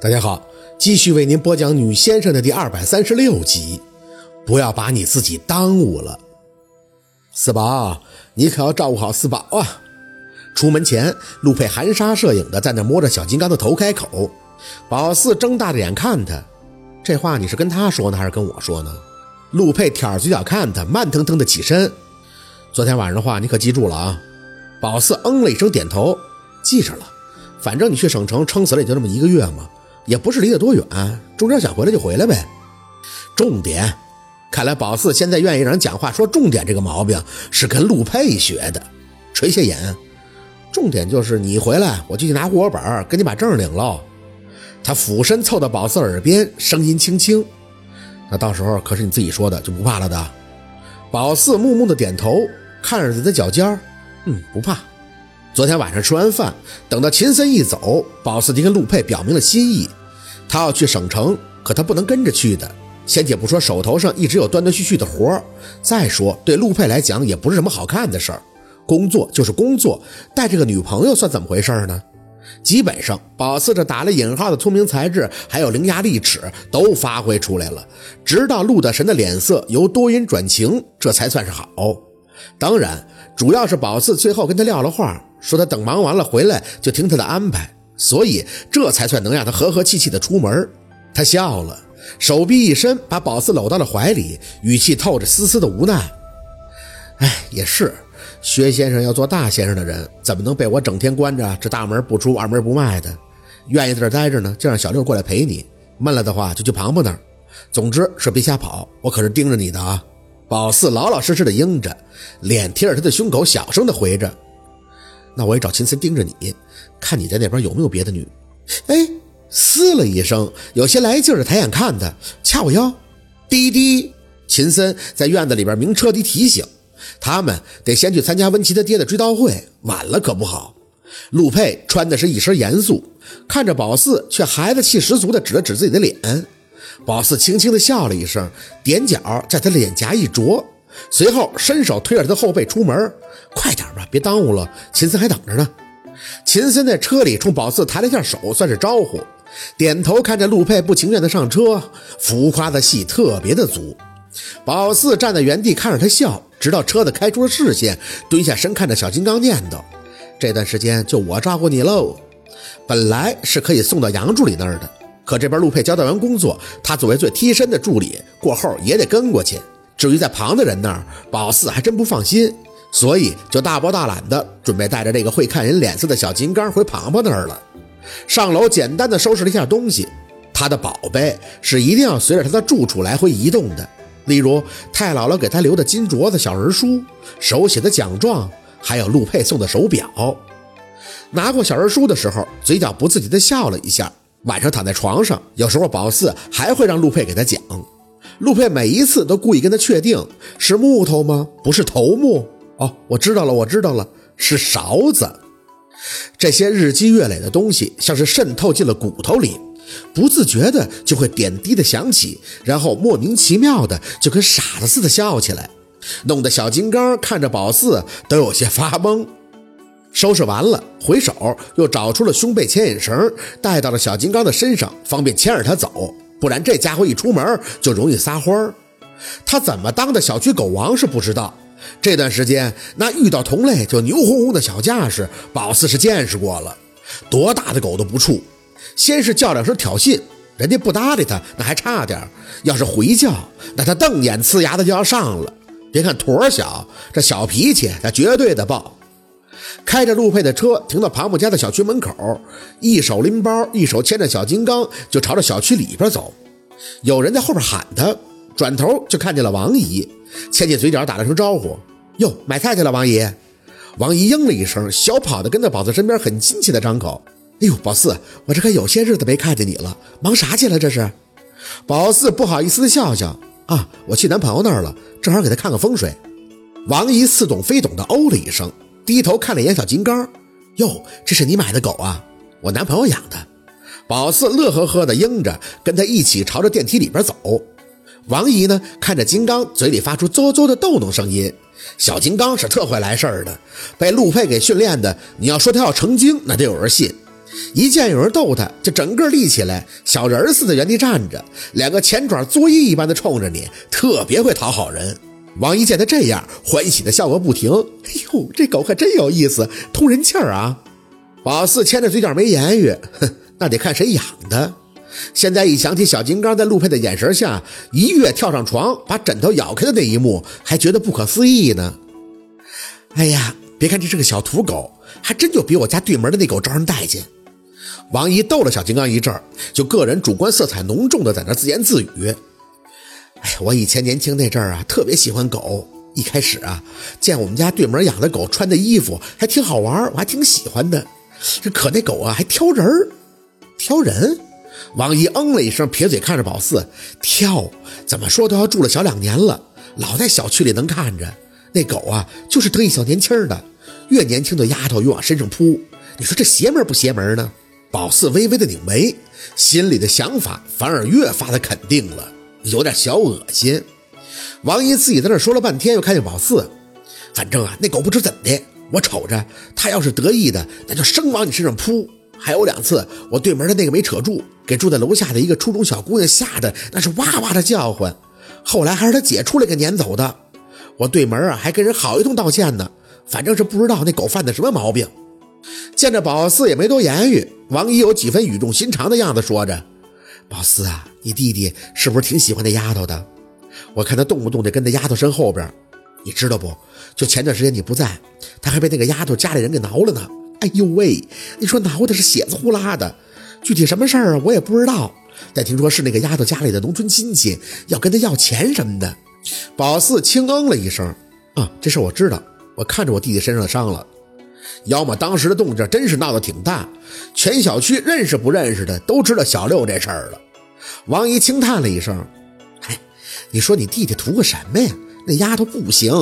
大家好，继续为您播讲《女先生》的第二百三十六集。不要把你自己耽误了，四宝，你可要照顾好四宝啊！出门前，陆佩含沙射影的在那摸着小金刚的头开口。宝四睁大着眼看他，这话你是跟他说呢，还是跟我说呢？陆佩挑着嘴角看他，慢腾腾的起身。昨天晚上的话，你可记住了啊？宝四嗯了一声，点头，记着了。反正你去省城，撑死了也就这么一个月嘛。也不是离得多远，中间想回来就回来呗。重点，看来宝四现在愿意让人讲话说重点，这个毛病是跟陆佩学的。垂下眼，重点就是你回来，我就去拿户口本，给你把证领了。他俯身凑到宝四耳边，声音轻轻：“那到时候可是你自己说的，就不怕了的。”宝四木木的点头，看着自己的脚尖嗯，不怕。昨天晚上吃完饭，等到秦森一走，宝四就跟陆佩表明了心意。他要去省城，可他不能跟着去的。先且不说手头上一直有断断续续的活儿，再说对陆佩来讲也不是什么好看的事儿。工作就是工作，带着个女朋友算怎么回事呢？基本上，宝四这打了引号的聪明才智，还有伶牙俐齿都发挥出来了。直到陆大神的脸色由多云转晴，这才算是好。当然，主要是宝四最后跟他撂了话，说他等忙完了回来就听他的安排。所以这才算能让他和和气气的出门。他笑了，手臂一伸，把宝四搂到了怀里，语气透着丝丝的无奈。哎，也是，薛先生要做大先生的人，怎么能被我整天关着，这大门不出，二门不迈的？愿意在这待着呢，就让小六过来陪你；闷了的话，就去庞庞那儿。总之是别瞎跑，我可是盯着你的啊！宝四老老实实的应着，脸贴着他的胸口，小声的回着。那我也找秦森盯着你，看你在那边有没有别的女。哎，嘶了一声，有些来劲的抬眼看他，掐我腰。滴滴，秦森在院子里边明彻底提醒他们得先去参加温琪他爹的追悼会，晚了可不好。陆佩穿的是一身严肃，看着宝四却孩子气十足的指了指自己的脸。宝四轻轻的笑了一声，踮脚在他脸颊一啄。随后伸手推着他的后背出门，快点吧，别耽误了。秦森还等着呢。秦森在车里冲宝四抬了一下手，算是招呼，点头看着陆佩不情愿的上车，浮夸的戏特别的足。宝四站在原地看着他笑，直到车子开出了视线，蹲下身看着小金刚念叨：“这段时间就我照顾你喽。”本来是可以送到杨助理那儿的，可这边陆佩交代完工作，他作为最贴身的助理，过后也得跟过去。至于在旁的人那儿，宝四还真不放心，所以就大包大揽的准备带着这个会看人脸色的小金刚回庞庞那儿了。上楼简单的收拾了一下东西，他的宝贝是一定要随着他的住处来回移动的，例如太姥姥给他留的金镯子、小人书、手写的奖状，还有陆佩送的手表。拿过小人书的时候，嘴角不自觉的笑了一下。晚上躺在床上，有时候宝四还会让陆佩给他讲。陆佩每一次都故意跟他确定是木头吗？不是头目哦，我知道了，我知道了，是勺子。这些日积月累的东西像是渗透进了骨头里，不自觉的就会点滴的想起，然后莫名其妙的就跟傻子似的笑起来，弄得小金刚看着宝四都有些发懵。收拾完了，回手又找出了胸背牵引绳，带到了小金刚的身上，方便牵着他走。不然这家伙一出门就容易撒欢儿，他怎么当的小区狗王是不知道。这段时间那遇到同类就牛哄哄的小架势，宝四是见识过了，多大的狗都不怵。先是叫两声挑衅，人家不搭理他，那还差点；要是回叫，那他瞪眼呲牙的就要上了。别看坨小，这小脾气那绝对的爆。开着陆佩的车停到庞母家的小区门口，一手拎包，一手牵着小金刚，就朝着小区里边走。有人在后边喊他，转头就看见了王姨，牵起嘴角打了声招呼：“哟，买菜去了，王姨。”王姨应了一声，小跑的跟在宝四身边，很亲切的张口：“哎呦，宝四，我这可有些日子没看见你了，忙啥去了？这是？”宝四不好意思的笑笑：“啊，我去男朋友那儿了，正好给他看看风水。”王姨似懂非懂的哦了一声。低头看了一眼小金刚，哟，这是你买的狗啊？我男朋友养的。宝四乐呵呵的应着，跟他一起朝着电梯里边走。王姨呢，看着金刚，嘴里发出啧啧的逗弄声音。小金刚是特会来事儿的，被陆佩给训练的。你要说他要成精，那得有人信。一见有人逗他，就整个立起来，小人似的原地站着，两个前爪作揖一般的冲着你，特别会讨好人。王姨见他这样，欢喜的笑个不停。哎呦，这狗可真有意思，通人气儿啊！宝四牵着嘴角没言语，哼，那得看谁养的。现在一想起小金刚在陆佩的眼神下一跃跳上床，把枕头咬开的那一幕，还觉得不可思议呢。哎呀，别看这是个小土狗，还真就比我家对门的那狗招人待见。王姨逗了小金刚一阵儿，就个人主观色彩浓重的在那自言自语：“哎，我以前年轻那阵儿啊，特别喜欢狗。一开始啊，见我们家对门养的狗穿的衣服还挺好玩，我还挺喜欢的。可那狗啊，还挑人儿，挑人。”王姨嗯了一声，撇嘴看着宝四：“跳？怎么说都要住了小两年了，老在小区里能看着。那狗啊，就是得意小年轻的，越年轻的丫头越往身上扑。你说这邪门不邪门呢？”宝四微微的拧眉，心里的想法反而越发的肯定了，有点小恶心。王姨自己在那说了半天，又看见宝四，反正啊，那狗不知怎的，我瞅着他要是得意的，那就生往你身上扑。还有两次，我对门的那个没扯住，给住在楼下的一个初中小姑娘吓得那是哇哇的叫唤。后来还是他姐出来给撵走的。我对门啊，还跟人好一通道歉呢。反正是不知道那狗犯的什么毛病。见着宝四也没多言语，王姨有几分语重心长的样子，说着：“宝四啊，你弟弟是不是挺喜欢那丫头的？我看他动不动就跟那丫头身后边，你知道不？就前段时间你不在，他还被那个丫头家里人给挠了呢。哎呦喂，你说挠的是血滋呼啦的，具体什么事儿啊，我也不知道。但听说是那个丫头家里的农村亲戚要跟他要钱什么的。”宝四轻嗯了一声：“啊，这事我知道，我看着我弟弟身上的伤了。”要么当时的动静真是闹得挺大，全小区认识不认识的都知道小六这事儿了。王姨轻叹了一声：“哎，你说你弟弟图个什么呀？那丫头不行。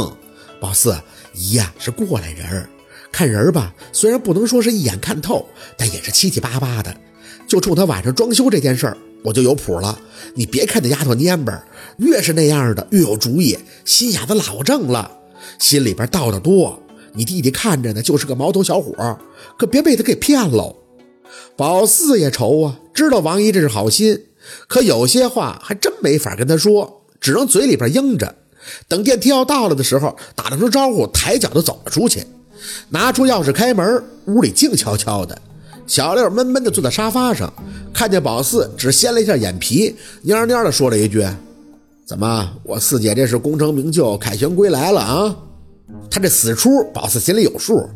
宝四姨呀是过来人，看人吧，虽然不能说是一眼看透，但也是七七八八的。就冲他晚上装修这件事儿，我就有谱了。你别看那丫头蔫巴，越是那样的越有主意，心眼子老正了，心里边道的多。”你弟弟看着呢，就是个毛头小伙，可别被他给骗喽。宝四也愁啊，知道王姨这是好心，可有些话还真没法跟他说，只能嘴里边应着。等电梯要到了的时候，打了声招呼，抬脚就走了出去，拿出钥匙开门，屋里静悄悄的。小六闷闷的坐在沙发上，看见宝四，只掀了一下眼皮，蔫蔫的说了一句：“怎么，我四姐这是功成名就，凯旋归来了啊？”他这死出，宝四心里有数。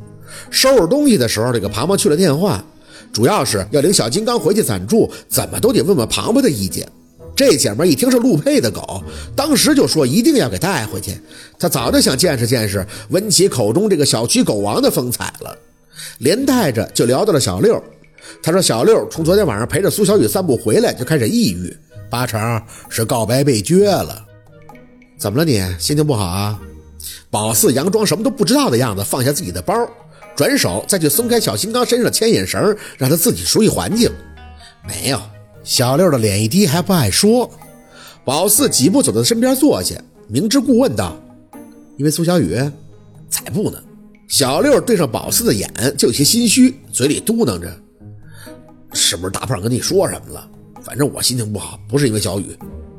收拾东西的时候，这个庞庞去了电话，主要是要领小金刚回去暂住，怎么都得问问庞庞的意见。这姐们一听是陆佩的狗，当时就说一定要给带回去。他早就想见识见识温琪口中这个小区狗王的风采了。连带着就聊到了小六。他说小六从昨天晚上陪着苏小雨散步回来就开始抑郁，八成是告白被撅了。怎么了你？心情不好啊？宝四佯装什么都不知道的样子，放下自己的包，转手再去松开小金刚身上的牵引绳，让他自己熟悉环境。没有，小六的脸一低，还不爱说。宝四几步走到他身边坐下，明知故问道：“因为苏小雨，才不呢。”小六对上宝四的眼，就有些心虚，嘴里嘟囔着：“是不是大胖跟你说什么了？反正我心情不好，不是因为小雨，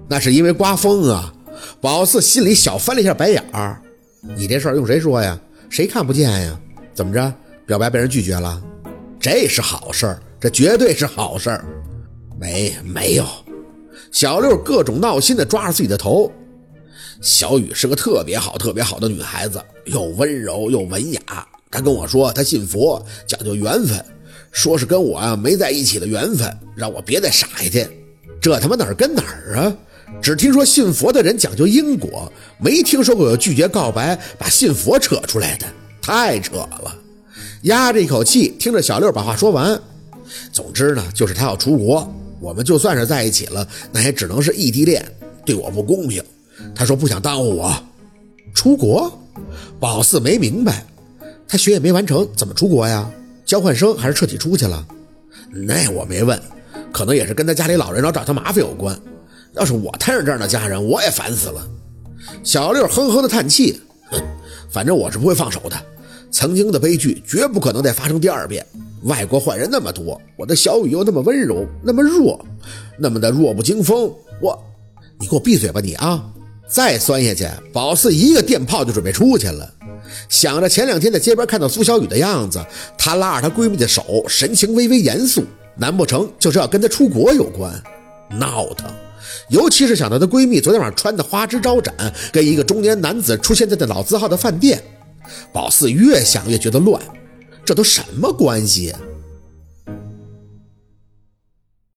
那是因为刮风啊。”宝四心里小翻了一下白眼儿。你这事儿用谁说呀？谁看不见呀？怎么着？表白被人拒绝了？这是好事儿，这绝对是好事儿。没没有，小六各种闹心的抓着自己的头。小雨是个特别好、特别好的女孩子，又温柔又文雅。她跟我说，她信佛，讲究缘分，说是跟我啊没在一起的缘分，让我别再傻下去。这他妈哪儿跟哪儿啊？只听说信佛的人讲究因果，没听说过有拒绝告白把信佛扯出来的，太扯了。压着一口气听着小六把话说完。总之呢，就是他要出国，我们就算是在一起了，那也只能是异地恋，对我不公平。他说不想耽误我出国。宝四没明白，他学也没完成，怎么出国呀？交换生还是彻底出去了？那我没问，可能也是跟他家里老人老找他麻烦有关。要是我摊上这样的家人，我也烦死了。小六哼哼的叹气，哼，反正我是不会放手的。曾经的悲剧绝不可能再发生第二遍。外国坏人那么多，我的小雨又那么温柔，那么弱，那么的弱不禁风。我，你给我闭嘴吧你啊！再酸下去，宝四一个电炮就准备出去了。想着前两天在街边看到苏小雨的样子，她拉着她闺蜜的手，神情微微严肃，难不成就是要跟她出国有关？闹腾！尤其是想到她闺蜜昨天晚上穿的花枝招展，跟一个中年男子出现在那老字号的饭店，宝四越想越觉得乱。这都什么关系？